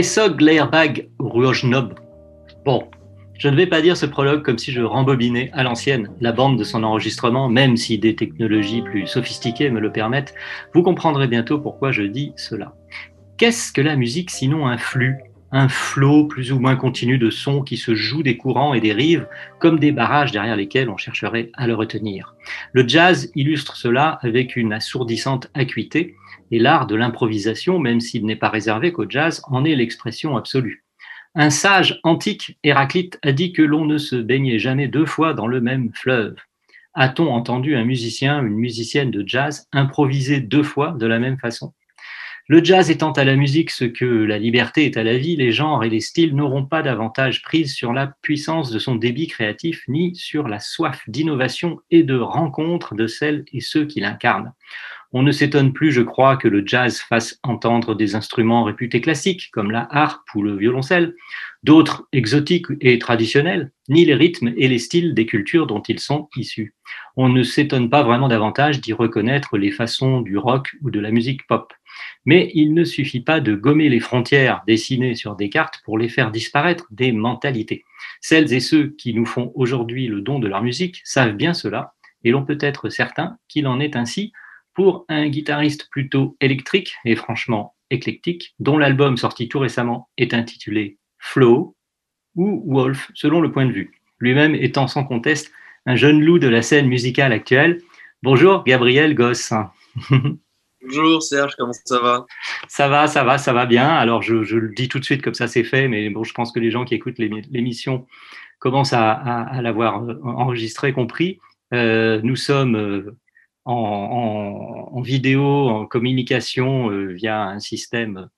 Essog l'airbag Ruojnob. Bon, je ne vais pas dire ce prologue comme si je rembobinais à l'ancienne la bande de son enregistrement, même si des technologies plus sophistiquées me le permettent. Vous comprendrez bientôt pourquoi je dis cela. Qu'est-ce que la musique sinon un flux un flot plus ou moins continu de sons qui se jouent des courants et des rives comme des barrages derrière lesquels on chercherait à le retenir? Le jazz illustre cela avec une assourdissante acuité et l'art de l'improvisation, même s'il n'est pas réservé qu'au jazz, en est l'expression absolue. Un sage antique, Héraclite, a dit que l'on ne se baignait jamais deux fois dans le même fleuve. A-t-on entendu un musicien, une musicienne de jazz improviser deux fois de la même façon? Le jazz étant à la musique ce que la liberté est à la vie, les genres et les styles n'auront pas davantage prise sur la puissance de son débit créatif, ni sur la soif d'innovation et de rencontre de celles et ceux qui l'incarnent. On ne s'étonne plus, je crois, que le jazz fasse entendre des instruments réputés classiques, comme la harpe ou le violoncelle, d'autres exotiques et traditionnels, ni les rythmes et les styles des cultures dont ils sont issus. On ne s'étonne pas vraiment davantage d'y reconnaître les façons du rock ou de la musique pop. Mais il ne suffit pas de gommer les frontières dessinées sur des cartes pour les faire disparaître des mentalités. Celles et ceux qui nous font aujourd'hui le don de leur musique savent bien cela, et l'on peut être certain qu'il en est ainsi pour un guitariste plutôt électrique et franchement éclectique, dont l'album sorti tout récemment est intitulé Flow ou Wolf, selon le point de vue, lui-même étant sans conteste un jeune loup de la scène musicale actuelle. Bonjour Gabriel Goss. Bonjour Serge, comment ça va? Ça va, ça va, ça va bien. Alors je, je, le dis tout de suite comme ça c'est fait, mais bon, je pense que les gens qui écoutent l'émission commencent à, à, à l'avoir euh, enregistré, compris. Euh, nous sommes euh, en, en, en, vidéo, en communication euh, via un système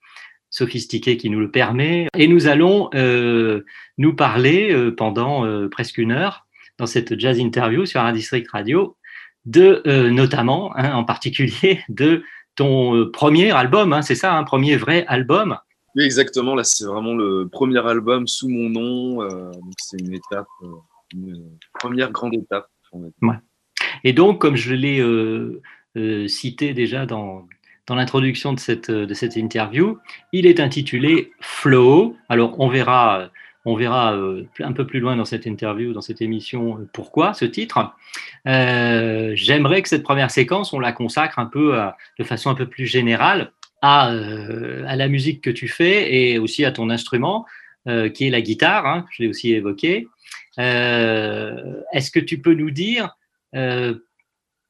sophistiqué qui nous le permet. Et nous allons euh, nous parler euh, pendant presque une heure dans cette jazz interview sur un district radio de notamment, hein, en particulier, de ton premier album, hein, c'est ça, un hein, premier vrai album? Oui, exactement. Là, c'est vraiment le premier album sous mon nom. C'est une étape, une première grande étape. Ouais. Et donc, comme je l'ai euh, euh, cité déjà dans, dans l'introduction de cette, de cette interview, il est intitulé Flow. Alors, on verra on verra euh, un peu plus loin dans cette interview, dans cette émission, euh, pourquoi ce titre. Euh, J'aimerais que cette première séquence, on la consacre un peu de façon un peu plus générale à, euh, à, la musique que tu fais et aussi à ton instrument, euh, qui est la guitare, hein, je l'ai aussi évoqué. Euh, est-ce que tu peux nous dire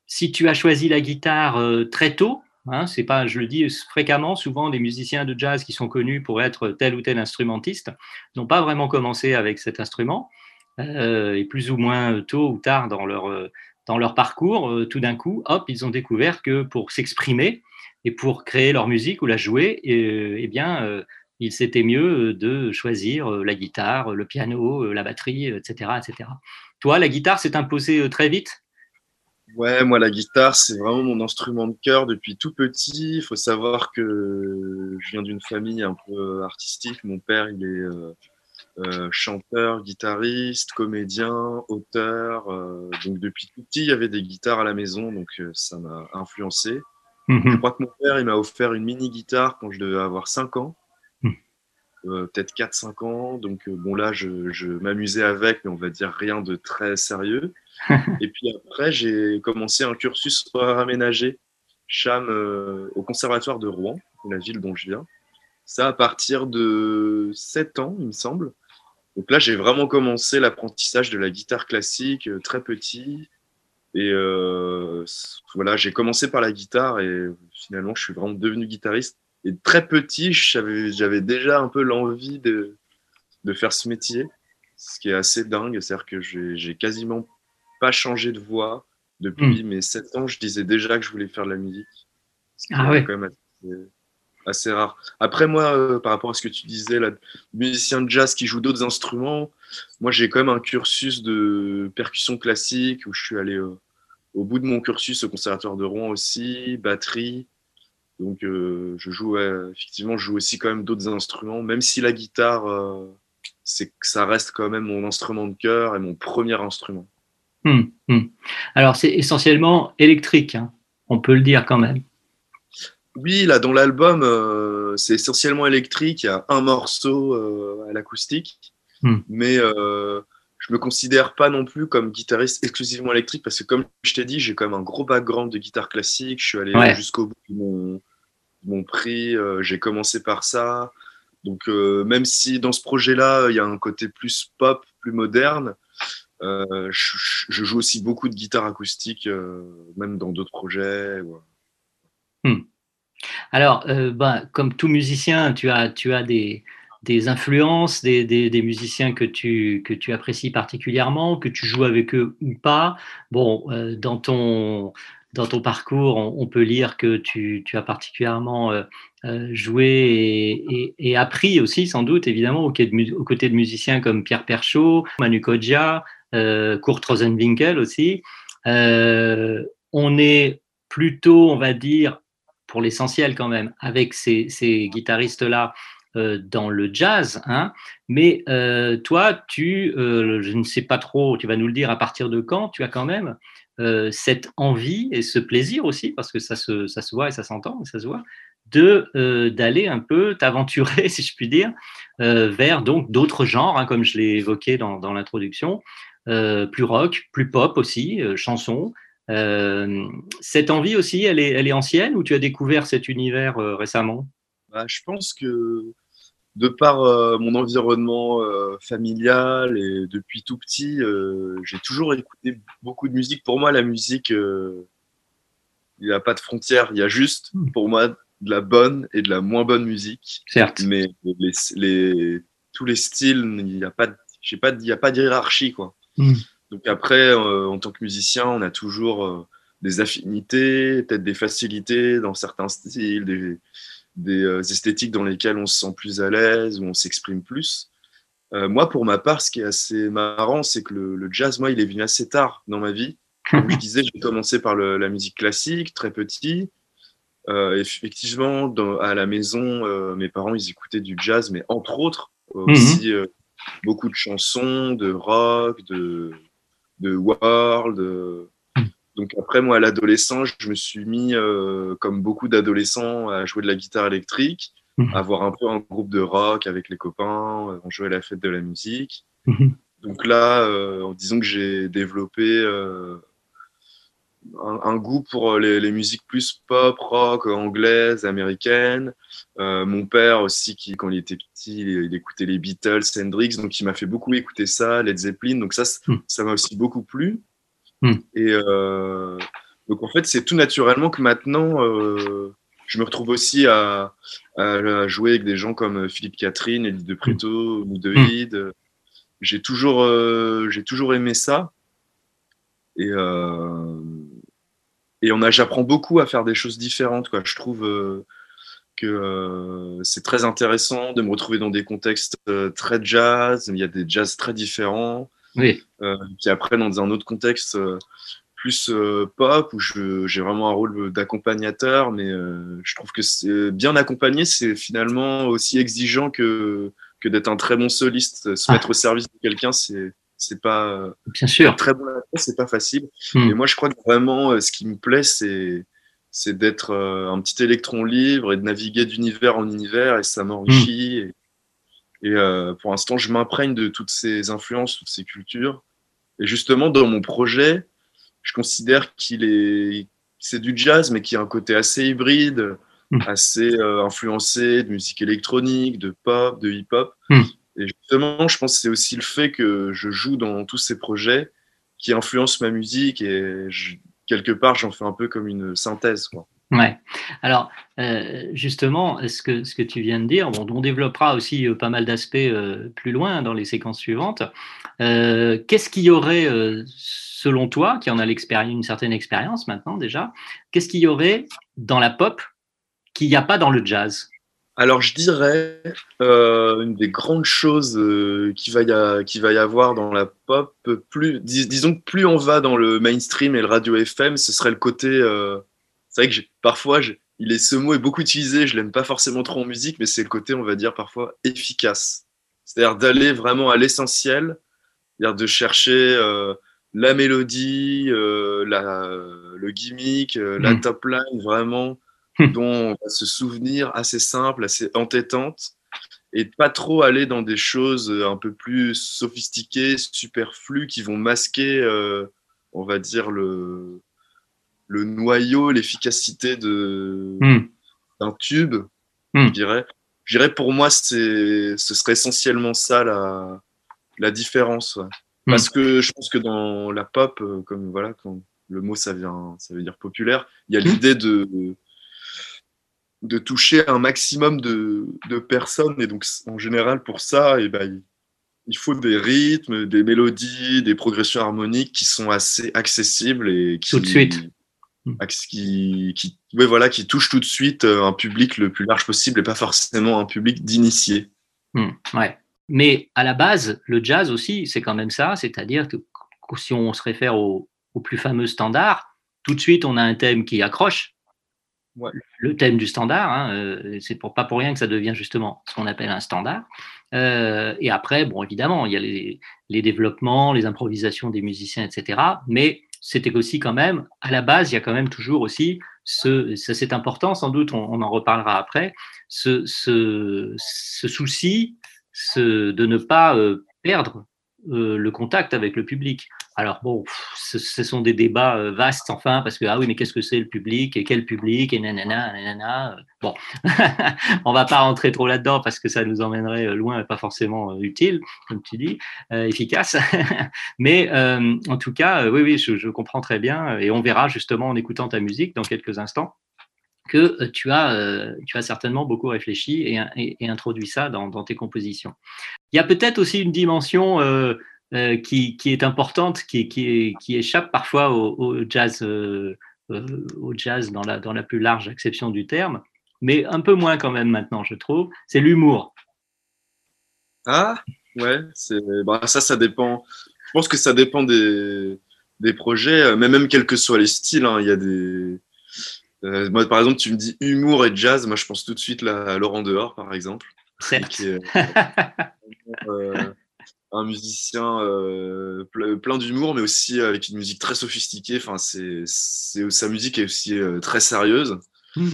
si tu as choisi la guitare très tôt Hein, c'est pas, je le dis fréquemment, souvent des musiciens de jazz qui sont connus pour être tel ou tel instrumentiste n'ont pas vraiment commencé avec cet instrument euh, et plus ou moins tôt ou tard dans leur euh, dans leur parcours, euh, tout d'un coup, hop, ils ont découvert que pour s'exprimer et pour créer leur musique ou la jouer, eh bien, euh, il s'était mieux de choisir la guitare, le piano, la batterie, etc., etc. Toi, la guitare s'est imposée très vite? Ouais, moi la guitare, c'est vraiment mon instrument de cœur depuis tout petit. Il faut savoir que je viens d'une famille un peu artistique. Mon père, il est euh, euh, chanteur, guitariste, comédien, auteur. Euh, donc depuis tout petit, il y avait des guitares à la maison, donc euh, ça m'a influencé. Mm -hmm. Je crois que mon père, il m'a offert une mini guitare quand je devais avoir 5 ans. Mm. Peut-être 4-5 ans. Donc bon là, je, je m'amusais avec, mais on va dire rien de très sérieux. et puis après, j'ai commencé un cursus aménagé cham euh, au conservatoire de Rouen, la ville dont je viens. Ça à partir de 7 ans, il me semble. Donc là, j'ai vraiment commencé l'apprentissage de la guitare classique euh, très petit. Et euh, voilà, j'ai commencé par la guitare et finalement, je suis vraiment devenu guitariste. Et très petit, j'avais déjà un peu l'envie de, de faire ce métier, ce qui est assez dingue. C'est-à-dire que j'ai quasiment pas changé de voix depuis mes 7 ans. Je disais déjà que je voulais faire de la musique. Ce qui. Ah ouais. quand même assez, assez rare. Après, moi, euh, par rapport à ce que tu disais, là, musicien de jazz qui joue d'autres instruments, moi, j'ai quand même un cursus de percussion classique où je suis allé euh, au bout de mon cursus au Conservatoire de Rouen aussi, batterie. Donc, euh, je joue, ouais, effectivement, je joue aussi quand même d'autres instruments, même si la guitare, c'est que ça reste quand même mon instrument de cœur et mon premier instrument. Hmm, hmm. Alors, c'est essentiellement électrique, hein. on peut le dire quand même. Oui, là, dans l'album, euh, c'est essentiellement électrique. Il y a un morceau euh, à l'acoustique, Hmm. mais euh, je me considère pas non plus comme guitariste exclusivement électrique parce que, comme je t'ai dit, j'ai quand même un gros background de guitare classique. Je suis allé Ouais. jusqu'au bout de mon, prix. euh, j'ai commencé par ça. Donc, même si dans ce projet-là, il y a un côté plus pop, plus moderne, euh, je, joue aussi beaucoup de guitare acoustique, euh, même dans d'autres projets. ouais. Alors, euh, ben, comme tout musicien, tu as, des, influences, des, musiciens que tu, apprécies particulièrement, que tu joues avec eux ou pas. Bon, euh, dans, ton, parcours, on, peut lire que tu, as particulièrement euh, euh, joué et, appris aussi, sans doute, évidemment, aux, aux côtés de musiciens comme Pierre Perchaud, Manu Kodja, euh, Kurt Rosenwinkel aussi. Euh, on est plutôt, on va dire, pour l'essentiel quand même, avec ces, guitaristes-là euh, dans le jazz. Hein. Mais euh, toi, tu, euh, je ne sais pas trop, tu vas nous le dire à partir de quand, tu as quand même euh, cette envie et ce plaisir aussi, parce que ça se, voit et ça s'entend, ça se voit, de euh, d'aller un peu t'aventurer, si je puis dire, euh, vers donc d'autres genres, hein, comme je l'ai évoqué dans, l'introduction, euh, plus rock, plus pop aussi, euh, chansons. Euh, cette envie aussi, elle est, elle est ancienne ou tu as découvert cet univers euh, récemment? Bah, je pense que de par euh, mon environnement euh, familial et depuis tout petit, euh, j'ai toujours écouté beaucoup de musique. Pour moi, la musique, euh, il n'y a pas de frontières. Il y a juste, pour moi, de la bonne et de la moins bonne musique. Certes. Mais les, les- tous les styles, il n'y a pas, de- pas, a pas de hiérarchie, quoi. Mm. Donc après, euh, en tant que musicien, on a toujours euh, des affinités, peut-être des facilités dans certains styles, des, des euh, esthétiques dans lesquelles on se sent plus à l'aise, où on s'exprime plus. Euh, moi, pour ma part, ce qui est assez marrant, c'est que le, le jazz, moi, il est venu assez tard dans ma vie. Comme je disais, j'ai commencé par le- la musique classique, très petit. Euh, effectivement, dans- à la maison, euh, mes parents, ils écoutaient du jazz, mais entre autres, Mhm. aussi beaucoup de chansons, de rock, de, de world. euh. Donc après, moi, à l'adolescence, je me suis mis, euh, comme beaucoup d'adolescents, à jouer de la guitare électrique, Mhm. à avoir un peu un groupe de rock avec les copains, euh, on jouait à la fête de la musique. Mhm. Donc là, euh, disons que j'ai développé euh, un, un goût pour les, les musiques plus pop, rock, anglaises, américaines. Euh, mon père aussi, qui quand il était petit, il, il écoutait les Beatles, Hendrix, donc il m'a fait beaucoup écouter ça, Led Zeppelin. Donc ça, Mm. ça m'a aussi beaucoup plu. Mm. Et euh, donc en fait, c'est tout naturellement que maintenant, euh, je me retrouve aussi à, à- jouer avec des gens comme Philippe Catherine, Elie de Preto, Moudeïd. J'ai toujours, euh, j'ai toujours aimé ça. Et, euh, et on a, j'apprends beaucoup à faire des choses différentes. Quoi. Je trouve euh, que euh, c'est très intéressant de me retrouver dans des contextes euh, très jazz. Il y a des jazz très différents. Oui. Puis après, dans un autre contexte plus pop, où j'ai vraiment un rôle d'accompagnateur, mais je trouve que c'est bien accompagné, c'est finalement aussi exigeant que, que d'être un très bon soliste. Se Ah. mettre au service de quelqu'un, c'est c'est pas Bien sûr. très bon c'est pas facile. Hmm. Et moi, je crois que vraiment, euh, ce qui me plaît, c'est c'est d'être euh, un petit électron libre et de naviguer d'univers en univers, et ça m'enrichit. Et, et, euh, pour l'instant, je m'imprègne de toutes ces influences, toutes ces cultures. Et justement, dans mon projet, je considère qu'il est c'est du jazz, mais qui a un côté assez hybride, Mm. assez euh, influencé de musique électronique, de pop, de hip-hop. Et justement, je pense que c'est aussi le fait que je joue dans tous ces projets qui influencent ma musique et quelque part, j'en fais un peu comme une synthèse. Quoi. Ouais. Alors, euh, justement, ce que, ce que tu viens de dire, bon, on développera aussi euh, pas mal d'aspects euh, plus loin dans les séquences suivantes. qu'est-ce qu'il y aurait, selon toi, qui en a une certaine expérience maintenant déjà, qu'est-ce qu'il y aurait dans la pop qu'il n'y a pas dans le jazz? Alors je dirais une des grandes choses qu'il va, y va y avoir dans la pop, plus, disons que plus on va dans le mainstream et le radio FM, ce serait le côté c'est vrai que parfois, il est, ce mot est beaucoup utilisé, je l'aime pas forcément trop en musique, mais c'est le côté, on va dire, parfois efficace. C'est-à-dire d'aller vraiment à l'essentiel, c'est-à-dire de chercher euh, la mélodie, euh, la, le gimmick, euh, la hmm. top line, vraiment. dont on va se souvenir assez simple, assez entêtante, et pas trop aller dans des choses un peu plus sophistiquées, superflues, qui vont masquer, on va dire, le, le noyau, l'efficacité de hmm. d'un tube, hmm. je dirais. Je dirais pour moi, c'est, ce serait essentiellement ça la, la différence. Hmm. Parce que je pense que dans la pop, euh, comme voilà, quand le mot ça vient, ça veut dire populaire, il y a l'idée de, de toucher un maximum de, de, personnes. Et donc, en général, pour ça, et eh ben, il faut des rythmes, des mélodies, des progressions harmoniques qui sont assez accessibles et qui, tout de suite Hmm. qui, voilà, qui touche tout de suite euh, un public le plus large possible et pas forcément un public d'initiés. Ouais. Mais à la base, le jazz aussi, c'est quand même ça, c'est-à-dire que si on se réfère au, plus fameux standard, tout de suite on a un thème qui accroche. Le thème du standard, hein, euh, c'est pour, pas pour rien que ça devient justement ce qu'on appelle un standard. Euh, et après, bon, évidemment, il y a les, les, développements, les improvisations des musiciens, etc. Mais c'était aussi quand même, à la base, il y a quand même toujours aussi ce, c'est important, sans doute, on, en reparlera après, ce, ce, ce souci ce, de ne pas euh, perdre euh, le contact avec le public. Alors bon, ce, sont des débats euh, vastes enfin parce que ah oui mais qu'est-ce que c'est le public et quel public et nanana nanana. Bon, on va pas rentrer trop là-dedans parce que ça nous emmènerait euh, loin et pas forcément utile comme tu dis, efficace. mais en tout cas, oui oui, je, comprends très bien et on verra justement en écoutant ta musique dans quelques instants que tu as, tu as certainement beaucoup réfléchi et, introduit ça dans, tes compositions. Il y a peut-être aussi une dimension qui, est importante, qui, échappe parfois au, jazz, au jazz dans la, dans la plus large acception du terme, mais un peu moins quand même maintenant, je trouve, c'est l'humour. Ah, ouais, bah, ça, ça dépend. Je pense que ça dépend des, projets, mais même quels que soient les styles, hein, il y a des euh, par exemple, tu me dis humour et jazz, moi je pense tout de suite à Laurent Dehors, par exemple. Est, euh, un musicien euh, plein d'humour, mais aussi avec une musique très sophistiquée. Enfin, c'est, sa musique est aussi très sérieuse. Hmm.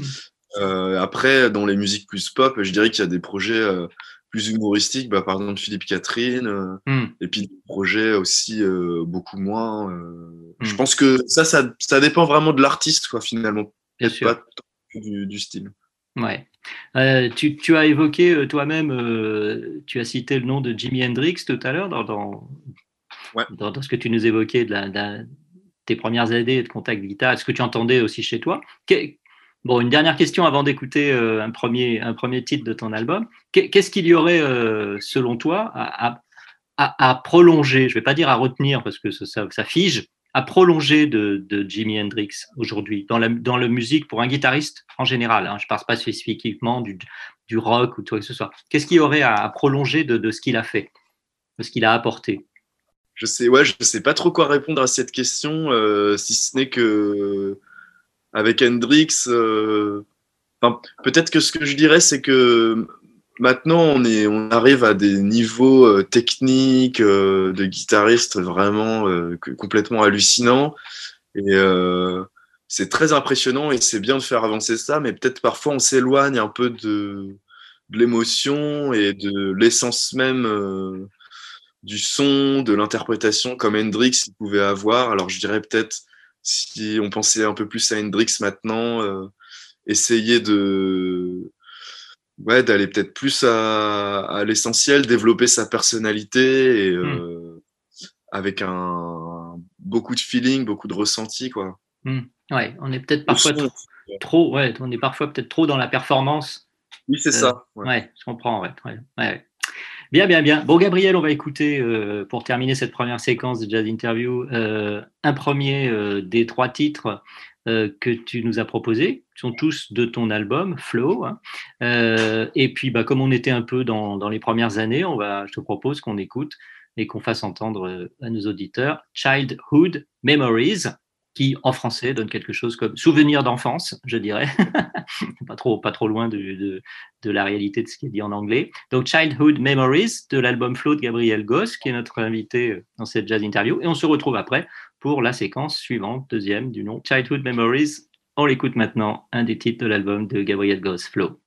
après, dans les musiques plus pop, je dirais qu'il y a des projets plus humoristiques, bah, par exemple Philippe Catherine, hmm. et puis des projets aussi beaucoup moins. Je hmm. pense que ça, ça, ça, dépend vraiment de l'artiste, quoi, finalement. Bien sûr. Pas du, style. Ouais. Euh, tu, tu, as évoqué euh, toi-même, euh, tu as cité le nom de Jimi Hendrix tout à l'heure dans, dans, dans, ce que tu nous évoquais de, la, tes premières années de contact guitare. Est-ce que tu entendais aussi chez toi? Bon, une dernière question avant d'écouter un, premier, un premier titre de ton album. Qu'est-ce qu'il y aurait, selon toi, à, à, à prolonger? Je ne vais pas dire à retenir parce que ça, ça fige, à prolonger de, de Jimi Hendrix aujourd'hui dans la, dans la musique pour un guitariste en général hein, Je ne parle pas spécifiquement du, du, rock ou quoi que ce soit. Qu'est-ce qu'il y aurait à, prolonger de, de, ce qu'il a fait, de ce qu'il a apporté? Je sais, ouais, sais pas trop quoi répondre à cette question, euh, si ce n'est que avec Hendrix, euh, peut-être que ce que je dirais, c'est que maintenant, on, est, on arrive à des niveaux euh, techniques euh, de guitaristes vraiment euh, complètement hallucinants. Et c'est très impressionnant et c'est bien de faire avancer ça, mais peut-être parfois on s'éloigne un peu de, de l'émotion et de l'essence même du son, de l'interprétation comme Hendrix pouvait avoir. Alors je dirais peut-être, si on pensait un peu plus à Hendrix maintenant, essayer de ouais, d'aller peut-être plus à, l'essentiel, développer sa personnalité et, hmm. euh, avec un beaucoup de feeling, beaucoup de ressenti, quoi. Hmm. Ouais, on est peut-être parfois trop, trop- ouais, on est parfois peut-être trop dans la performance. Oui, c'est Euh, ça. ouais. Ouais, je comprends. Ouais, ouais, ouais. Bien, bien, bien. Bon, Gabriel, on va écouter, euh, pour terminer cette première séquence de Jazz Interview, euh, un premier des trois titres euh, que tu nous as proposés. Ils sont tous de ton album, Flow. hein. Euh, et puis, bah, comme on était un peu dans, dans les premières années, on va, je te propose qu'on écoute et qu'on fasse entendre euh, à nos auditeurs Childhood Memories, qui en français donne quelque chose comme souvenir d'enfance, je dirais. pas, trop, pas trop loin de, de, de la réalité de ce qui est dit en anglais. Donc, Childhood Memories de l'album Flow de Gabriel Goss, qui est notre invité dans cette jazz interview. Et on se retrouve après pour la séquence suivante, deuxième du nom Childhood Memories. On l'écoute maintenant, un des titres de l'album de Gabriel Goss, Flow.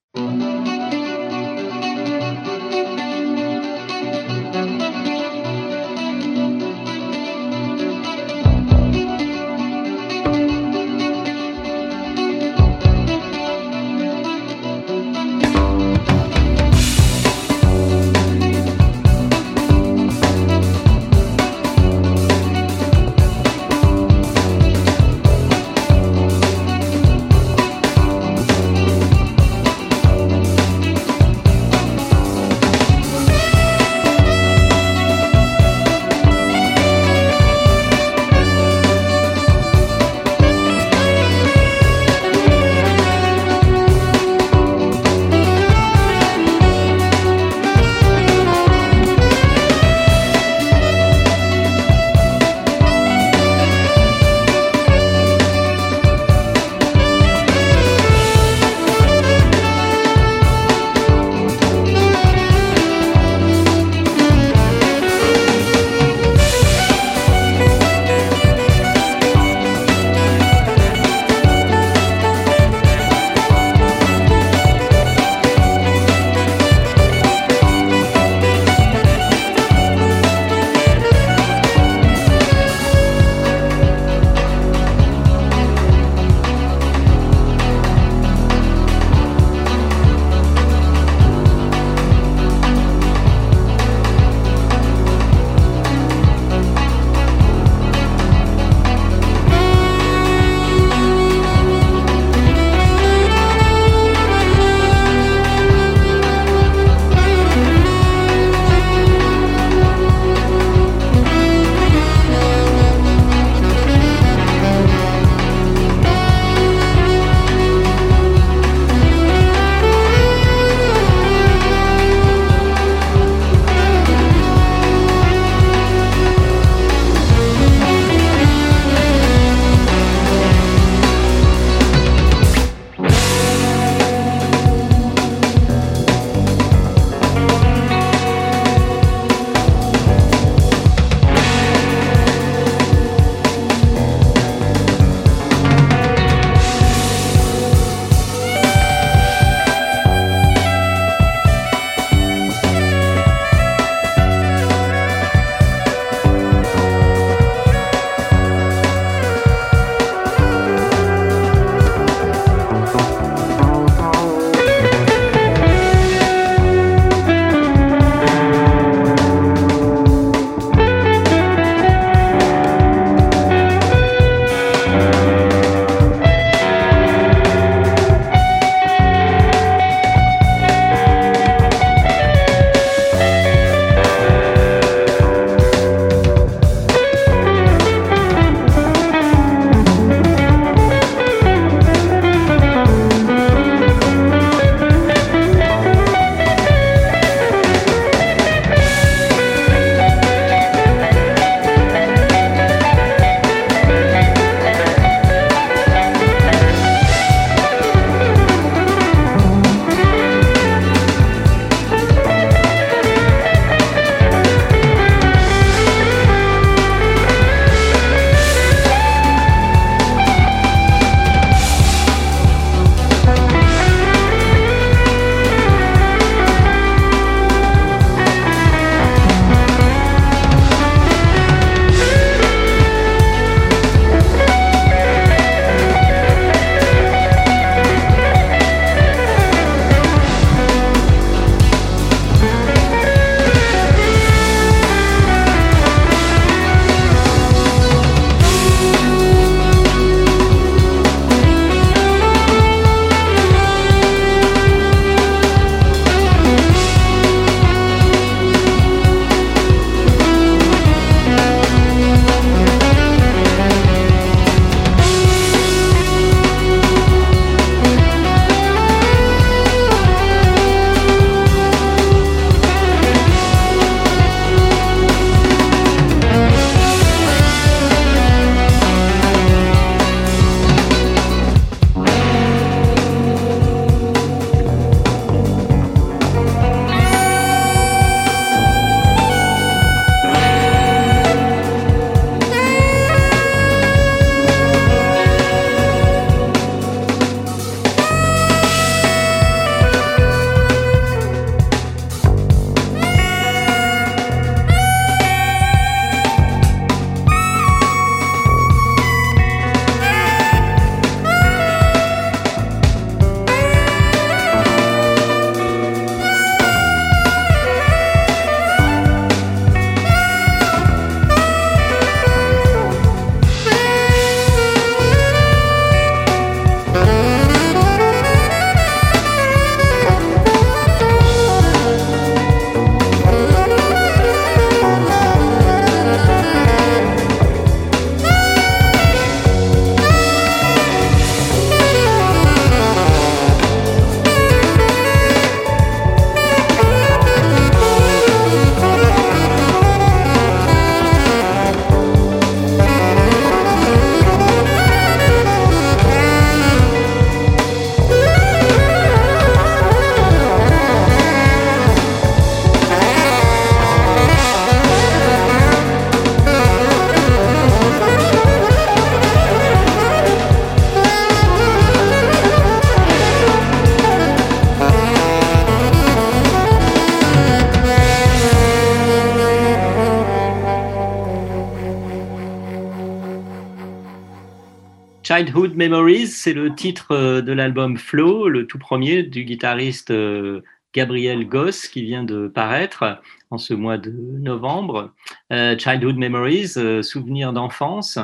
Childhood Memories, c'est le titre euh, de l'album Flow, le tout premier du guitariste euh, Gabriel Goss qui vient de paraître en ce mois de novembre. Euh, Childhood Memories, souvenirs d'enfance.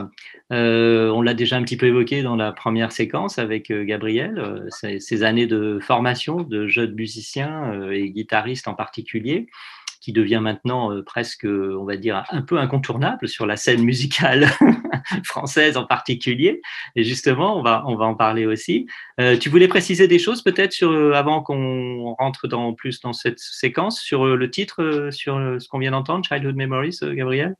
On l'a déjà un petit peu évoqué dans la première séquence avec Gabriel, ces, ces années de formation de jeunes musiciens euh, et guitaristes en particulier qui devient maintenant euh, presque, on va dire, un peu incontournable sur la scène musicale française en particulier. Et justement, on va, on va en parler aussi. Euh, tu voulais préciser des choses peut-être sur, euh, avant qu'on rentre dans, plus dans cette séquence, sur euh, le titre, euh, sur euh, ce qu'on vient d'entendre, Childhood Memories, euh, Gabriel?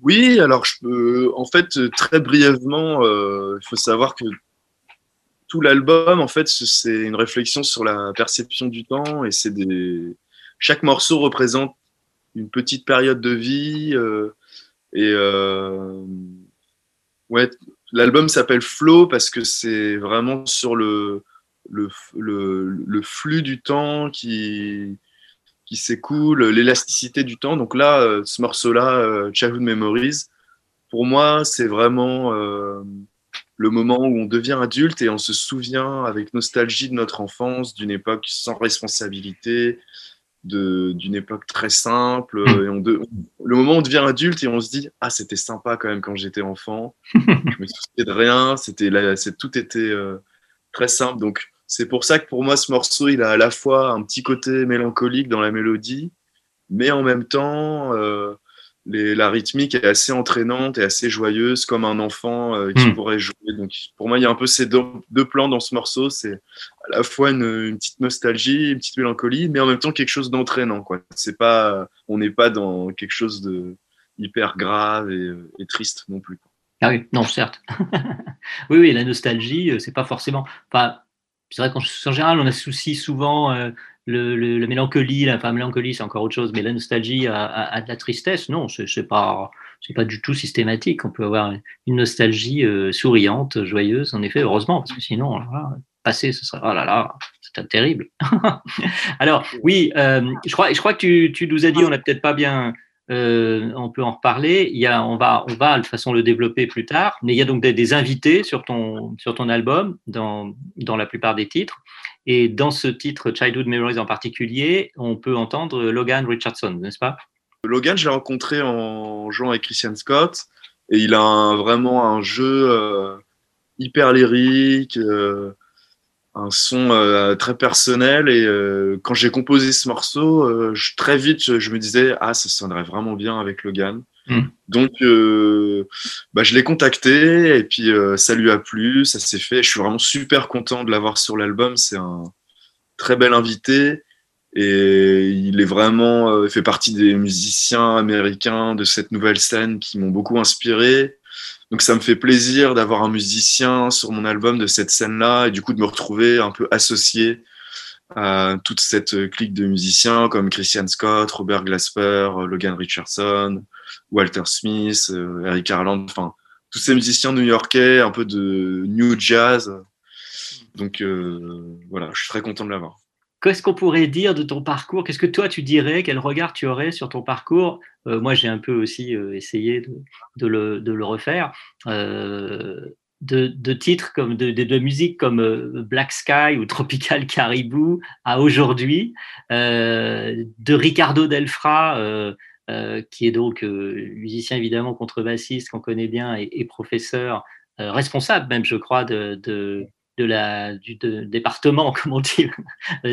Oui, alors je peux, en fait, euh, très brièvement, euh, il faut savoir que tout l'album, en fait, ce- c'est une réflexion sur la perception du temps et c'est des. Chaque morceau représente une petite période de vie euh, et euh, ouais, l'album s'appelle Flow parce que c'est vraiment sur le le, le flux du temps qui qui s'écoule, l'élasticité du temps. Donc là, euh, ce morceau-là, Childhood Memories, pour moi, c'est vraiment le moment où on devient adulte et on se souvient avec nostalgie de notre enfance, d'une époque sans responsabilité, d'une époque très simple. euh, et on de- le moment où on devient adulte et on se dit Ah, c'était sympa quand même quand j'étais enfant. Je me souciais de rien, c'était tout était euh, très simple. Donc, c'est pour ça que pour moi, ce morceau, il a à la fois un petit côté mélancolique dans la mélodie, mais en même temps, euh, les- la rythmique est assez entraînante et assez joyeuse, comme un enfant euh, qui Mm. pourrait jouer. Donc, pour moi, il y a un peu ces deux, deux plans dans ce morceau. C'est à la fois une, une petite nostalgie, une petite mélancolie, mais en même temps quelque chose d'entraînant. Quoi. C'est pas, on n'est pas dans quelque chose de hyper grave et, et triste non plus. Ah oui, non, certes. oui, oui, la nostalgie, euh, c'est pas forcément. Enfin, c'est vrai qu'en en général, on associe souvent euh, le, la mélancolie, la enfin, mélancolie, c'est encore autre chose, mais la nostalgie à, de la tristesse, non, c'est c'est pas, c'est pas du tout systématique. On peut avoir une nostalgie euh, souriante, joyeuse, en effet, heureusement, parce que sinon, alors là, passer, ce serait, oh là là, c'était terrible. Alors, oui, euh, je, crois, je crois que tu, tu nous as dit, on n'a peut-être pas bien euh, on peut en reparler. Il y a, on, va, on va de toute façon le développer plus tard, mais il y a donc des, des invités sur ton, sur ton album, dans, dans la plupart des titres. Et dans ce titre, Childhood Memories en particulier, on peut entendre Logan Richardson, n'est-ce pas? Logan, je l'ai rencontré en jouant avec Christian Scott et il a vraiment un jeu euh, hyper lyrique, euh, un son euh, très personnel. Et quand j'ai composé ce morceau, très vite, je, je me disais ah ça sonnerait vraiment bien avec Logan. Mm. Donc euh, bah, je l'ai contacté et puis euh, ça lui a plu, ça s'est fait. Je suis vraiment super content de l'avoir sur l'album. C'est un très bel invité. Et il est vraiment euh, fait partie des musiciens américains de cette nouvelle scène qui m'ont beaucoup inspiré. Donc ça me fait plaisir d'avoir un musicien sur mon album de cette scène-là et du coup de me retrouver un peu associé à toute cette clique de musiciens comme Christian Scott, Robert Glasper, Logan Richardson, Walter Smith, euh, Eric Harland, enfin tous ces musiciens new-yorkais, un peu de new jazz. Donc euh, voilà, je suis très content de l'avoir. Qu'est-ce qu'on pourrait dire de ton parcours? Qu'est-ce que toi tu dirais? Quel regard tu aurais sur ton parcours? Euh, Moi, j'ai un peu aussi essayé de, le, refaire. De, titres comme de, musique comme Black Sky ou Tropical Caribou à aujourd'hui, de Ricardo Delfra, qui est donc euh, musicien évidemment contrebassiste qu'on connaît bien et, professeur euh, responsable même, je crois, de, de la, du département, comme on dit,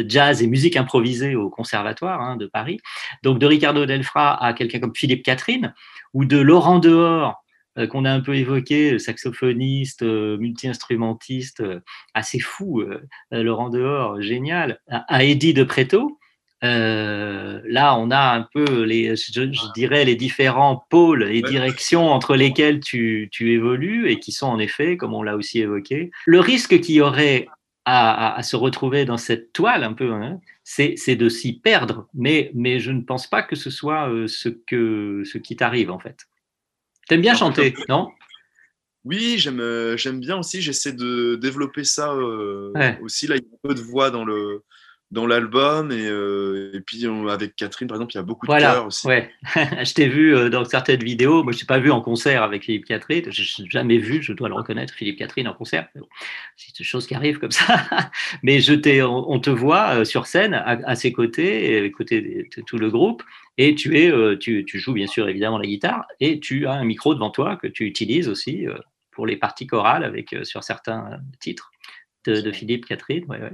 jazz et musique improvisée au Conservatoire hein, de Paris. Donc de Ricardo Delfra à quelqu'un comme Philippe Catherine, ou de Laurent Dehors, euh, qu'on a un peu évoqué, saxophoniste, euh, multi-instrumentiste, euh, assez fou, Laurent Dehors, génial, à, à Eddie de Préto. Euh, là, on a un peu, les, je, je, dirais, les différents pôles et directions entre lesquels tu, tu, évolues et qui sont en effet, comme on l'a aussi évoqué, le risque qu'il y aurait à, à, à, se retrouver dans cette toile un peu, hein, c'est de s'y perdre. Mais, mais je ne pense pas que ce soit euh, ce, que, ce qui t'arrive en fait. T'aimes bien chanter, non? oui, j'aime j'aime bien aussi. J'essaie de développer ça euh, ouais. aussi. Là, il y a un peu de voix dans le dans l'album. Et, euh, et puis on- avec Catherine, par exemple, il y a beaucoup de Voilà, chœurs aussi. ouais. je t'ai vu euh, dans certaines vidéos. Moi, je t'ai pas vu en concert avec Philippe Catherine. Je n'ai jamais vu, je dois le reconnaître, Philippe Catherine en concert. Bon, C'est des choses qui arrivent comme ça. Mais je on, on te voit euh, sur scène à, à ses côtés, et à côté de tout le groupe. Et tu, es, tu, tu joues bien sûr évidemment la guitare et tu as un micro devant toi que tu utilises aussi pour les parties chorales avec, sur certains titres de, de Philippe Catherine. Ouais, ouais.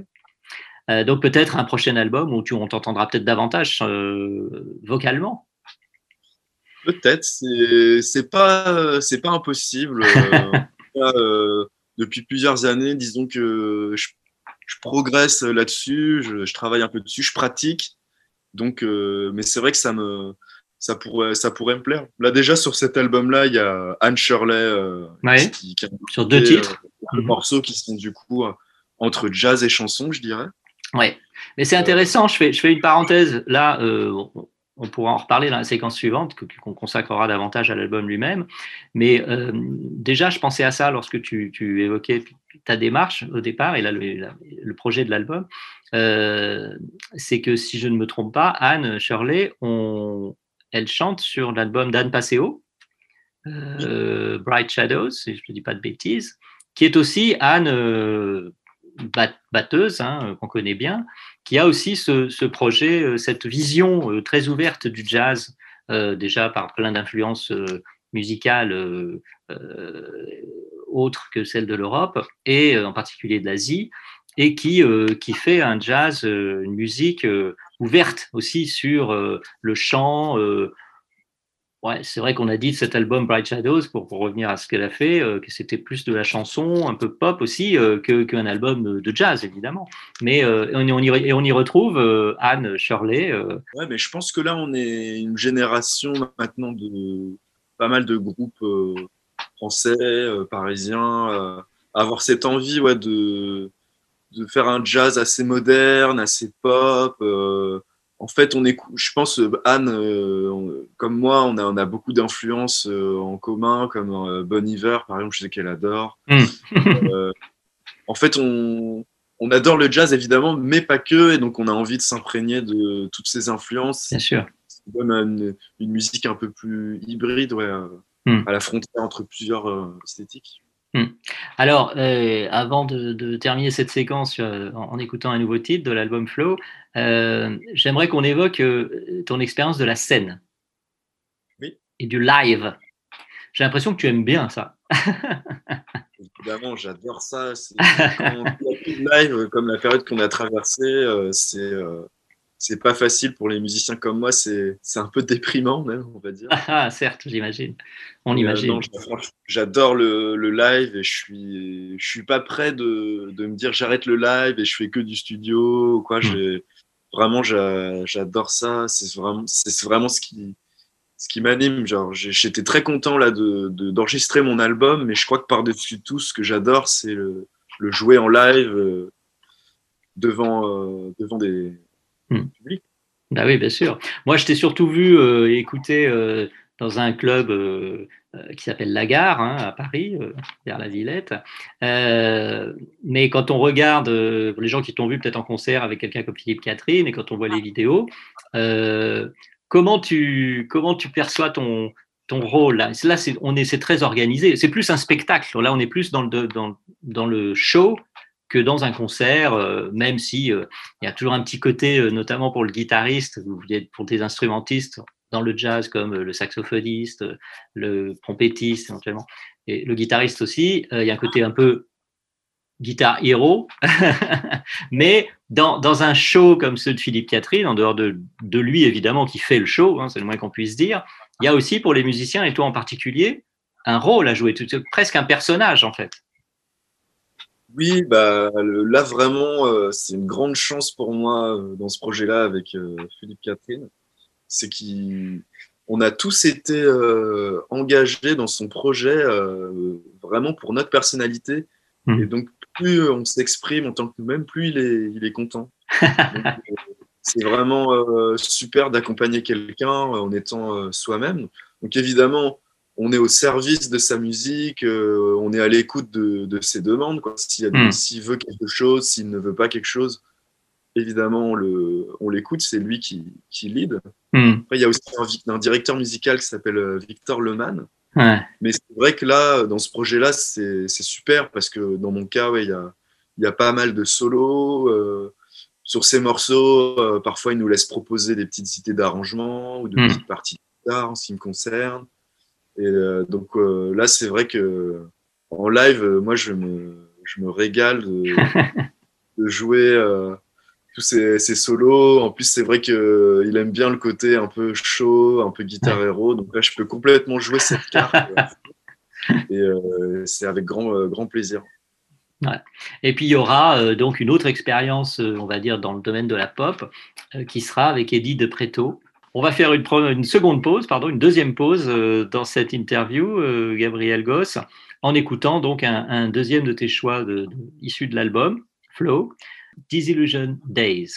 Euh, donc peut-être un prochain album où tu, on t'entendra peut-être davantage euh, vocalement. Peut-être, c'est c'est pas c'est pas impossible. Euh, depuis plusieurs années, disons que je, je progresse là-dessus, je, je travaille un peu dessus, je pratique. Donc, mais c'est vrai que ça me ça pourrait ça pourrait me plaire. Là déjà sur cet album-là, il y a Anne Shirley Ouais. qui, qui a Sur deux titres. deux Mhm. morceaux qui sont du coup entre jazz et chanson, je dirais. Ouais, mais c'est intéressant. Je fais, je fais une parenthèse. Là, euh, on, pourra en reparler dans la séquence suivante, qu'on consacrera davantage à l'album lui-même. Mais euh, déjà, je pensais à ça lorsque tu, tu évoquais ta démarche au départ et là, le, la- le projet de l'album. Euh, c'est que si je ne me trompe pas, Anne Shirley, on, elle chante sur l'album d'Anne Passeo, euh, Bright Shadows, si je ne dis pas de bêtises, qui est aussi Anne euh, batteuse, hein, euh, qu'on connaît bien, qui a aussi ce, projet, euh, cette vision euh, très ouverte du jazz, déjà par plein d'influences musicales autres que celles de l'Europe, et en particulier de l'Asie, et qui, qui fait un jazz, une musique ouverte aussi sur le chant. Euh, Ouais, c'est vrai qu'on a dit de cet album Bright Shadows, pour, revenir à ce qu'elle a fait, euh, que c'était plus de la chanson, un peu pop aussi, euh, qu'un album de jazz, évidemment. Mais euh, on, on y, et on y retrouve euh, Anne Shirley. euh, Ouais, mais je pense que là, on est une génération maintenant de pas mal de groupes euh, français, euh, parisiens, euh, avoir cette envie ouais, de, de faire un jazz assez moderne, assez pop. En fait, on écoute, je pense, euh, Anne, euh, on- comme moi, on a, on a beaucoup d'influences euh, en commun, comme euh, Bon Iver, par exemple, je sais qu'elle adore. Mm. Euh, en fait, on, on adore le jazz, évidemment, mais pas que, et donc on a envie de s'imprégner de toutes ces influences bien sûr. ça donne une, une musique un peu plus hybride, ouais, Hmm. à la frontière entre plusieurs esthétiques. Alors, euh, avant de, de terminer cette séquence euh, en, en écoutant un nouveau titre de l'album Flow, euh, j'aimerais qu'on évoque ton expérience de la scène Oui. et du live. J'ai l'impression que tu aimes bien ça. Évidemment, j'adore ça. c'est- live, comme la période qu'on a traversée, c'est c'est pas facile pour les musiciens comme moi. C'est un peu déprimant même, on va dire. Ah, certes, j'imagine. On Euh, imagine. non, franchement, J'adore le, le live et je suis, je suis pas prêt de, de me dire j'arrête le live et je fais que du studio ou quoi. Mm. J'ai- Vraiment, j'a- j'adore ça. C'est vraiment, vraiment ce qui, ce qui m'anime. Genre, j'étais très content là de de- d'enregistrer mon album, mais je crois que par-dessus tout, ce que j'adore, c'est le, le jouer en live euh, devant, euh, devant des Mm. Bah oui, bien sûr. Moi, je t'ai surtout vu euh, et écouté euh, dans un club euh, euh, qui s'appelle La Gare, hein, à Paris, euh, vers la Villette. Euh, mais quand on regarde, euh, les gens qui t'ont vu peut-être en concert avec quelqu'un comme Philippe Catherine, et quand on voit les vidéos, euh, comment, tu, comment tu perçois ton, ton rôle là, là c'est, on est, c'est très organisé. C'est plus un spectacle. Là, on est plus dans le, dans, dans le show que dans un concert, euh, même si euh, il y a toujours un petit côté, euh, notamment pour le guitariste, ou pour des instrumentistes dans le jazz, comme le saxophoniste, le trompettiste éventuellement, et le guitariste aussi, il y a un côté un peu guitare héros, mais dans, dans, un show comme ceux de Philippe Catherine, en dehors de, de lui évidemment qui fait le show, hein, c'est le moins qu'on puisse dire, il y a aussi pour les musiciens, et toi en particulier, un rôle à jouer, presque un personnage en fait. Oui, bah, le, là vraiment, euh, c'est une grande chance pour moi euh, dans ce projet-là avec euh, Philippe Catherine. C'est qu'on a tous été engagés dans son projet vraiment pour notre personnalité. Mmh. Et donc, plus on s'exprime en tant que nous-mêmes, plus il est, il est content. c'est vraiment super d'accompagner quelqu'un en étant soi-même. Donc, évidemment, on est au service de sa musique, euh, on est à l'écoute de, de, ses demandes. S'il mmh. veut quelque chose, s'il ne veut pas quelque chose, évidemment, on l'écoute, c'est lui qui, qui lead. Hmm. Après, il y a aussi un, directeur musical qui s'appelle euh, Victor Leman. Ouais. Mais c'est vrai que là, dans ce projet-là, c'est super parce que dans mon cas, ouais, il y a, y a pas mal de solos. euh, sur ces morceaux, euh, parfois, il nous laisse proposer des petites idées d'arrangement ou de Mm. petites parties de guitare en ce qui me concerne. Et euh, donc euh, là, c'est vrai que en live, euh, moi, je me, je me régale de, de jouer tous ces, solos. En plus, c'est vrai qu'il aime bien le côté un peu chaud, un peu guitare héros. Donc là, je peux complètement jouer cette carte. Et euh, c'est avec grand, euh, grand plaisir. Ouais. Et puis il y aura donc une autre expérience, on va dire, dans le domaine de la pop, qui sera avec Eddie de Preto. On va faire une, seconde pause, pardon, une deuxième pause euh, dans cette interview, euh, Gabriel Goss, en écoutant donc un, deuxième de tes choix de, de- de l'album, Flow, Disillusion Days.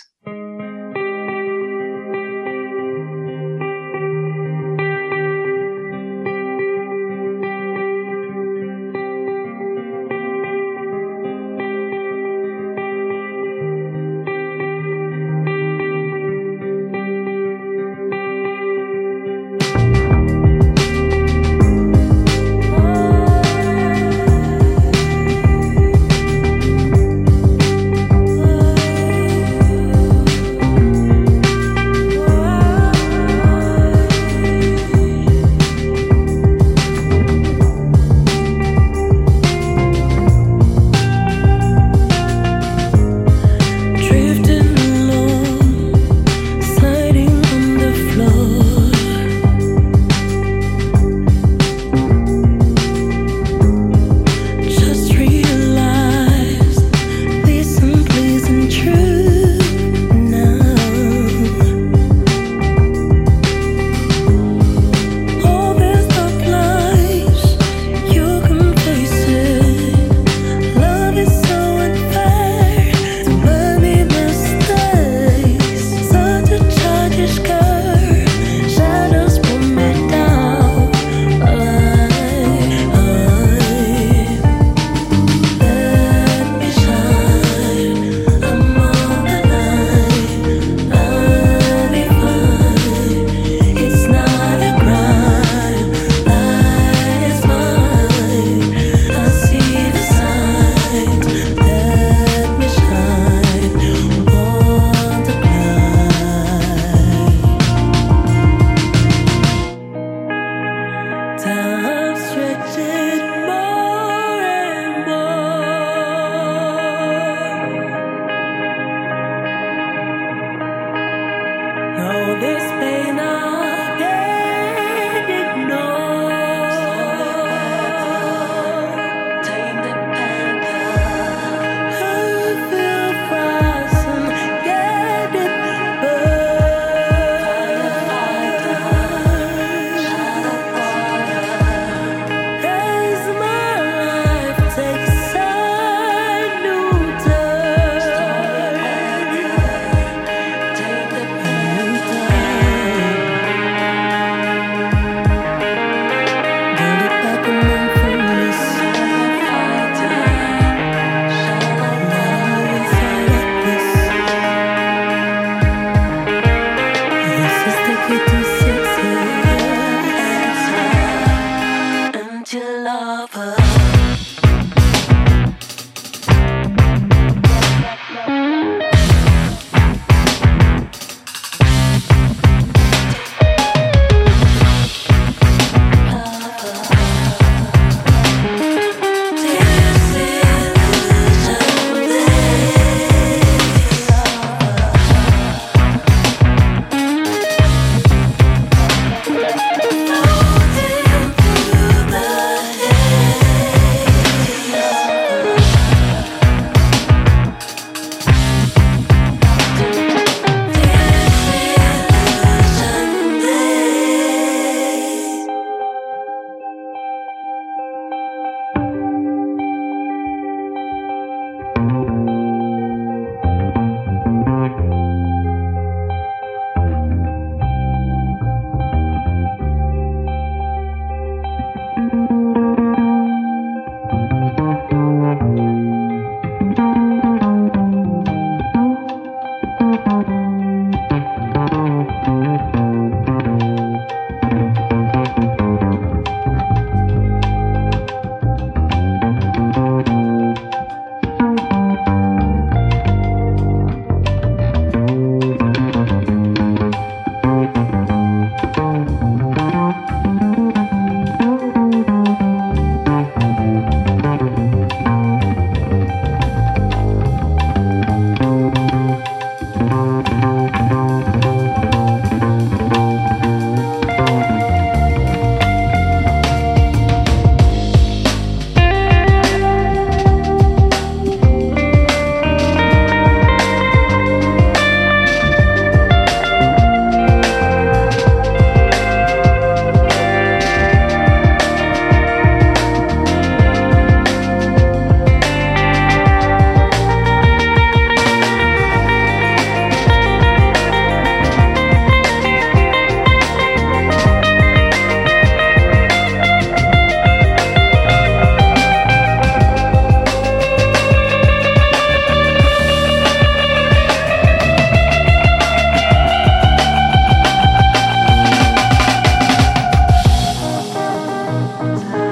time.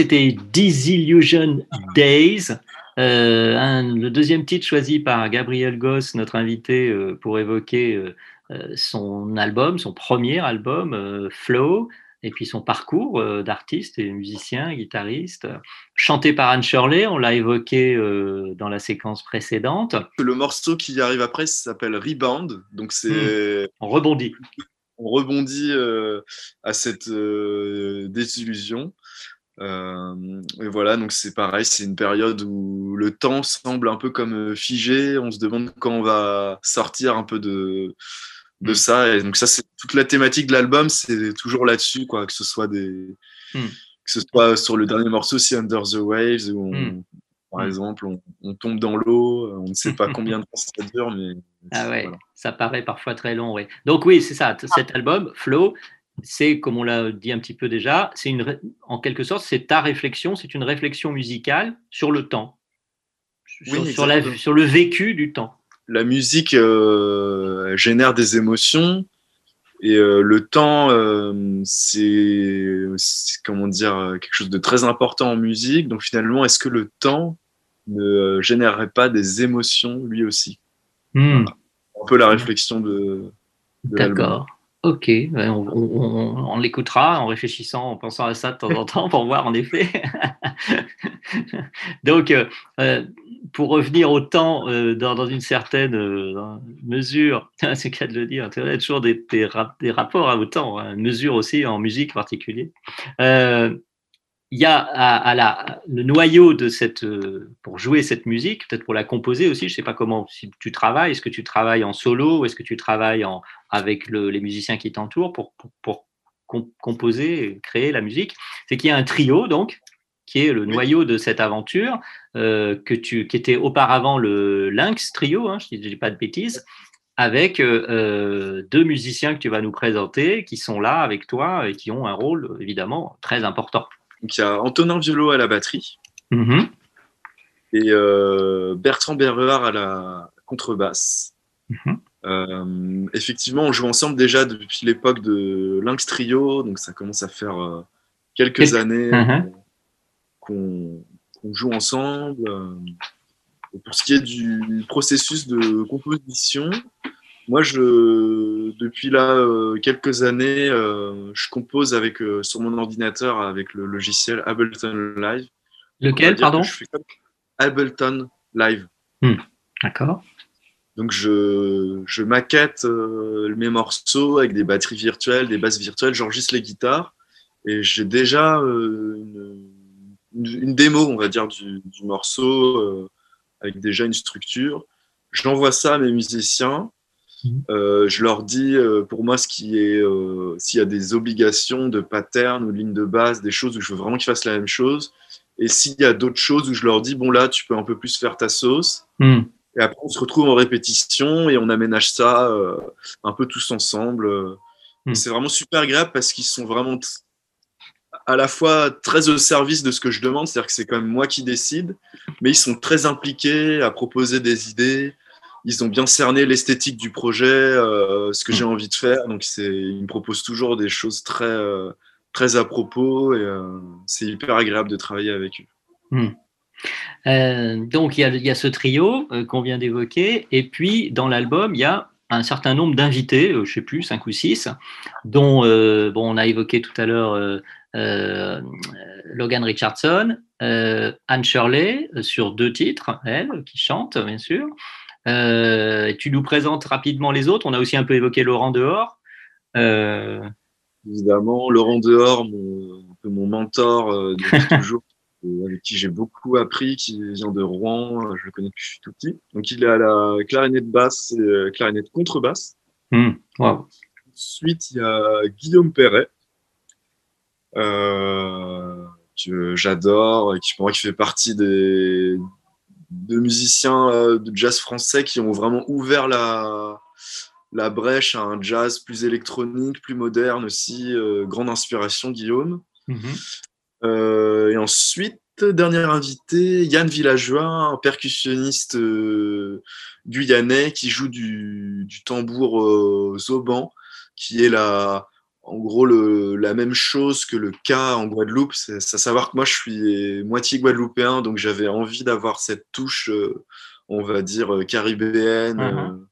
C'était Disillusion Days. Euh, un- le deuxième titre choisi par Gabriel Goss, notre invité, euh, pour évoquer euh, son album, son premier album, euh, Flow, et puis son parcours euh, d'artiste et musicien, guitariste, chanté par Anne Shirley, on l'a évoqué euh, dans la séquence précédente. Le morceau qui arrive après s'appelle Rebound. Donc c'est On rebondit. on rebondit euh, à cette euh, désillusion. Euh, et voilà, donc c'est pareil, c'est une période où le temps semble un peu comme euh, figé. On se demande quand on va sortir un peu de, de Mm. ça. Et donc ça, c'est toute la thématique de l'album, c'est toujours là-dessus, quoi. Que ce soit des, Mm. que ce soit sur le dernier morceau, si Under the Waves, où on, Mm. par exemple, on, on tombe dans l'eau, on ne sait pas combien de temps ça dure, mais Ah ouais, voilà. ça paraît parfois très long, oui. Donc oui, c'est ça, cet album, Flow, c'est, comme on l'a dit un petit peu déjà, c'est une, en quelque sorte, c'est ta réflexion, c'est une réflexion musicale sur le temps, sur, Oui, sur la- exactement. sur le vécu du temps. la musique euh, génère des émotions et euh, le temps, euh, c'est comment dire quelque chose de très important en musique. Donc finalement, est-ce que le temps ne générerait pas des émotions lui aussi? Hmm, Un peu la réflexion de, de. D'accord. Ok, ouais, on, l'écoutera en réfléchissant, en pensant à ça de temps en temps pour voir en effet. Donc, euh, euh, pour revenir au temps euh, dans, une certaine mesure, c'est le cas de le dire, il y a toujours des, des, rap- des rapports au temps, hein, une mesure aussi en musique en particulier. Il y a à, à la, le noyau de cette, euh, pour jouer cette musique, peut-être pour la composer aussi, je ne sais pas comment si tu travailles, est-ce que tu travailles en solo ou est-ce que tu travailles en, avec le- les musiciens qui t'entourent pour, pour, pour com- composer, créer la musique, c'est qu'il y a un trio donc qui est le noyau de cette aventure, euh, que tu, qui était auparavant le Lynx trio, hein, je ne dis pas de bêtises, avec euh, deux musiciens que tu vas nous présenter, qui sont là avec toi et qui ont un rôle évidemment très important. Donc il y a Antonin Violo à la batterie Mhm. et euh, Bertrand Berreur à la contrebasse. Mhm. Euh, effectivement, on joue ensemble déjà depuis l'époque de Lynx Trio, donc ça commence à faire euh, quelques Quelques- années Mhm. qu'on qu'on joue ensemble. Et pour ce qui est du processus de composition, moi, je, depuis là euh, quelques années, euh, je compose avec, euh, sur mon ordinateur avec le logiciel Ableton Live. Lequel, pardon que je fais comme Ableton Live. D'accord. Donc je, je maquette mes morceaux avec des batteries virtuelles, des basses virtuelles, j'enregistre les guitares et j'ai déjà une, démo, on va dire, du, du morceau avec déjà une structure. J'envoie ça à mes musiciens. Mhm. Euh, je leur dis euh, pour moi ce qui est euh, s'il y a des obligations de pattern ou de ligne de base, des choses où je veux vraiment qu'ils fassent la même chose. Et s'il y a d'autres choses où je leur dis bon là tu peux un peu plus faire ta sauce. Hmm. Et après, on se retrouve en répétition et on aménage ça un peu tous ensemble. Mm. Et C'est vraiment super agréable parce qu'ils sont vraiment à la fois très au service de ce que je demande, c'est-à-dire que c'est quand même moi qui décide, mais ils sont très impliqués à proposer des idées. Ils ont bien cerné l'esthétique du projet, euh, ce que j'ai envie de faire. Donc, ils me proposent toujours des choses très, euh, très à propos et euh, c'est hyper agréable de travailler avec eux. Euh, donc il y, a, il y a ce trio qu'on vient d'évoquer, et puis dans l'album, il y a un certain nombre d'invités, je sais plus, cinq ou six, dont bon, on a évoqué tout à l'heure Logan Richardson, Anne Shirley sur deux titres, elle, qui chante, bien sûr. Euh, tu nous présentes rapidement les autres. On a aussi un peu évoqué Laurent Dehors. Euh, évidemment. Laurent Dehors, mon, un peu mon mentor euh, depuis toujours, avec qui j'ai beaucoup appris, qui vient de Rouen, je le connais depuis que je suis tout petit. Donc il est à la clarinette basse et clarinette contrebasse. wow. Ensuite, il y a Guillaume Perret, que j'adore, qui pour moi qui fait partie des, de musiciens euh, de jazz français qui ont vraiment ouvert la, la brèche à un jazz plus électronique, plus moderne aussi. euh, grande inspiration, Guillaume. Mhm. Euh, et ensuite, dernier invité, Yann Villageois, un percussionniste guyanais qui joue du, du tambour zoban, qui est la, en gros le, la même chose que le cas en Guadeloupe. C'est à savoir que moi, je suis moitié guadeloupéen, donc j'avais envie d'avoir cette touche, euh, on va dire, euh, caribéenne Mhm. euh,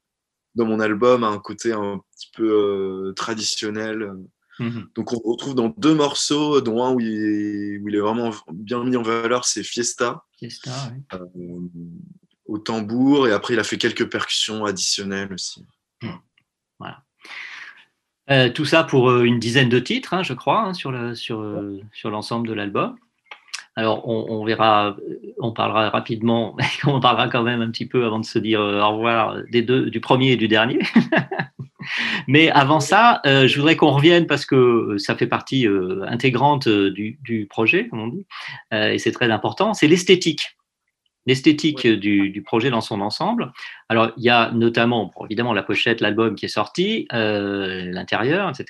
dans mon album, un côté un petit peu euh, traditionnel. Mhm. Donc on retrouve dans deux morceaux, dont un où il est, où il est vraiment bien mis en valeur, c'est Fiesta euh, au tambour, et après il a fait quelques percussions additionnelles aussi. Euh, tout ça pour euh, une dizaine de titres, hein, je crois, hein, sur le- sur, euh, sur l'ensemble de l'album. Alors, on, on verra, on parlera rapidement, on parlera quand même un petit peu avant de se dire au revoir des deux, du premier et du dernier. Mais avant ça, euh, je voudrais qu'on revienne parce que ça fait partie euh, intégrante du, du projet, comme on dit, et c'est très important. C'est l'esthétique, l'esthétique du, du projet dans son ensemble. Alors, il y a notamment, bon, évidemment, la pochette, l'album qui est sorti, euh, l'intérieur, etc.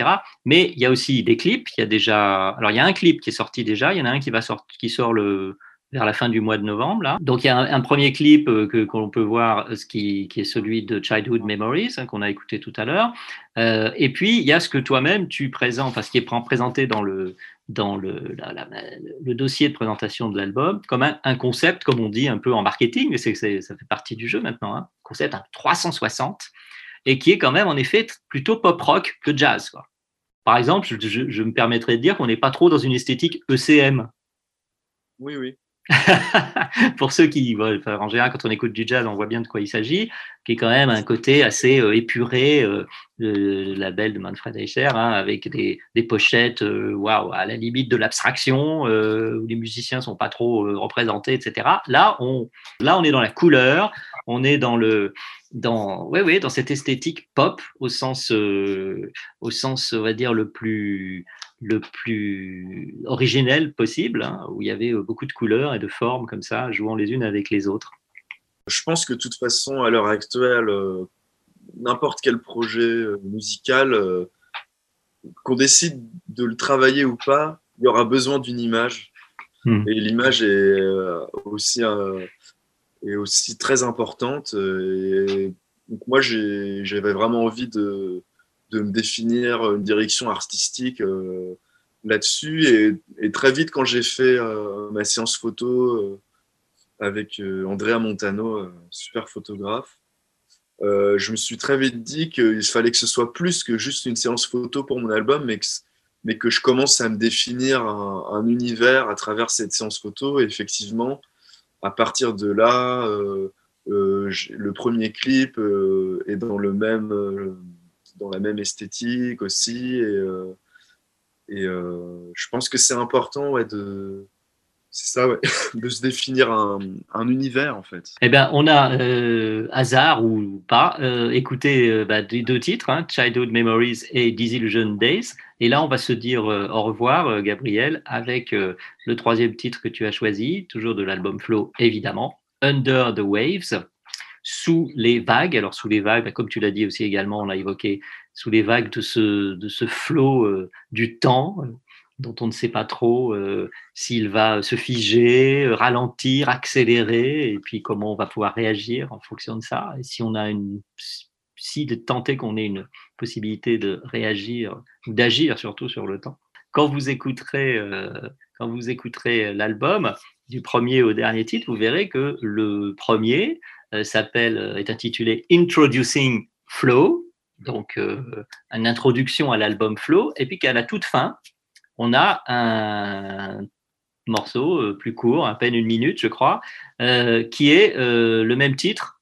Mais il y a aussi des clips. Il y a déjà, alors il y a un clip qui est sorti déjà. Il y en a un qui va sortir, qui sort le vers la fin du mois de novembre. Là. Donc il y a un, un premier clip euh, que qu'on peut voir, euh, ce qui, qui est celui de Childhood Memories hein, qu'on a écouté tout à l'heure. Euh, et puis il y a ce que toi-même tu présentes, enfin ce qui est pr- présenté dans le dans le, dossier de présentation de l'album comme un, un concept, comme on dit un peu en marketing, mais c'est, ça fait partie du jeu maintenant, hein, concept à 360, et qui est quand même en effet plutôt pop-rock que jazz. Par exemple, je, je- me permettrais de dire qu'on n'est pas trop dans une esthétique ECM. Oui, oui. Pour ceux qui, ouais, enfin, en général, quand on écoute du jazz, on voit bien de quoi il s'agit, qui est quand même un côté assez euh, épuré, euh, le label de Manfred Eicher, hein, avec des, des pochettes, euh, waouh, à la limite de l'abstraction, euh, où les musiciens sont pas trop représentés, etc. Là, on, là, on est dans la couleur, on est dans le, dans, ouais, ouais, dans cette esthétique pop au sens, au sens, on va dire le plus, le plus originel possible, hein, où il y avait euh, beaucoup de couleurs et de formes comme ça, jouant les unes avec les autres. Je pense que de toute façon, à l'heure actuelle, euh, n'importe quel projet euh, musical, euh, qu'on décide de le travailler ou pas, il y aura besoin d'une image. Hmm. Et l'image est, euh, aussi, est aussi très importante. Et donc moi, j'avais vraiment envie de, de me définir une direction artistique euh, là-dessus. Et, très vite, quand j'ai fait euh, ma séance photo euh, avec Andrea Montano, super photographe, je me suis très vite dit qu'il fallait que ce soit plus que juste une séance photo pour mon album, mais que, je commence à me définir un, un univers à travers cette séance photo. Et effectivement, à partir de là, le premier clip est dans le même, dans la même esthétique aussi. Et, euh, euh, je pense que c'est important de, c'est ça, de se définir un, un univers en fait. Eh bien, on a, euh, hasard ou pas, écouté bah, deux titres, hein, Childhood Memories et Disillusion Days. Et là, on va se dire au revoir, Gabriel, avec le troisième titre que tu as choisi, toujours de l'album Flow, évidemment, Under the Waves, sous les vagues. Alors, sous les vagues, comme tu l'as dit aussi également, on a évoqué sous les vagues de ce, de ce flot euh, du temps, euh, dont on ne sait pas trop euh, s'il va se figer, ralentir, accélérer, et puis comment on va pouvoir réagir en fonction de ça. Et si on a une, si de tenter qu'on ait une possibilité de réagir ou d'agir surtout sur le temps. Quand vous écouterez, quand vous écouterez l'album du premier au dernier titre, vous verrez que le premier s'appelle, euh, est intitulé Introducing Flow, donc euh, une introduction à l'album Flow, et puis qu'à la toute fin, on a un morceau euh, plus court, à peine une minute, je crois, euh, qui est euh, le même titre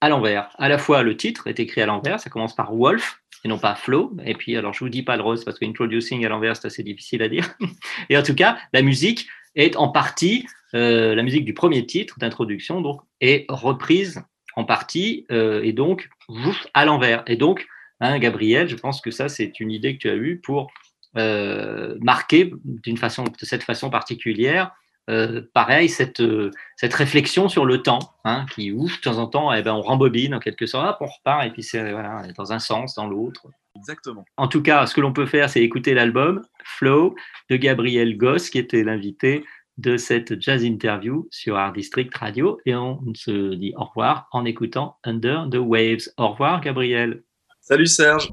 à l'envers. À la fois, le titre est écrit à l'envers, ça commence par Wolf et non pas Flow. Et puis, alors, je vous dis pas le rose parce que introducing à l'envers, c'est assez difficile à dire. Et en tout cas, la musique est en partie, euh, la musique du premier titre d'introduction, donc, est reprise en partie euh, et donc ouf, à l'envers. Et donc, hein, Gabriel, je pense que ça, c'est une idée que tu as eue pour euh, marquer d'une façon, de cette façon particulière, pareil, cette, cette réflexion sur le temps, hein, qui ouf, de temps en temps, eh ben, on rembobine en quelque sorte, hop, on repart, et puis c'est voilà, dans un sens, dans l'autre. Exactement. En tout cas, ce que l'on peut faire, c'est écouter l'album Flow de Gabriel Goss, qui était l'invité de cette jazz interview sur Art District Radio, et on se dit au revoir en écoutant Under the Waves. Au revoir, Gabriel. Salut Serge.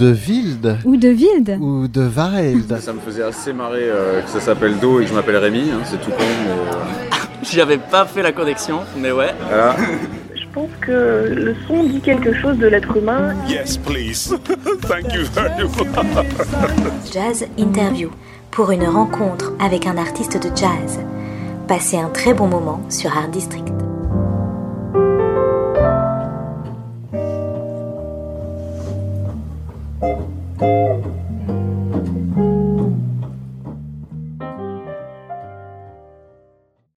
de Wilde. Ou de Wilde. Ou de Varelde. Ça me faisait assez marrer euh, que ça s'appelle Do et que je m'appelle Rémi, hein, c'est tout con. Mais... Euh. J'avais pas fait la connexion, mais ouais. Je pense que le son dit quelque chose de l'être humain. Yes, please. Thank you very much. Jazz Interview pour une rencontre avec un artiste de jazz. Passez un très bon moment sur Art District.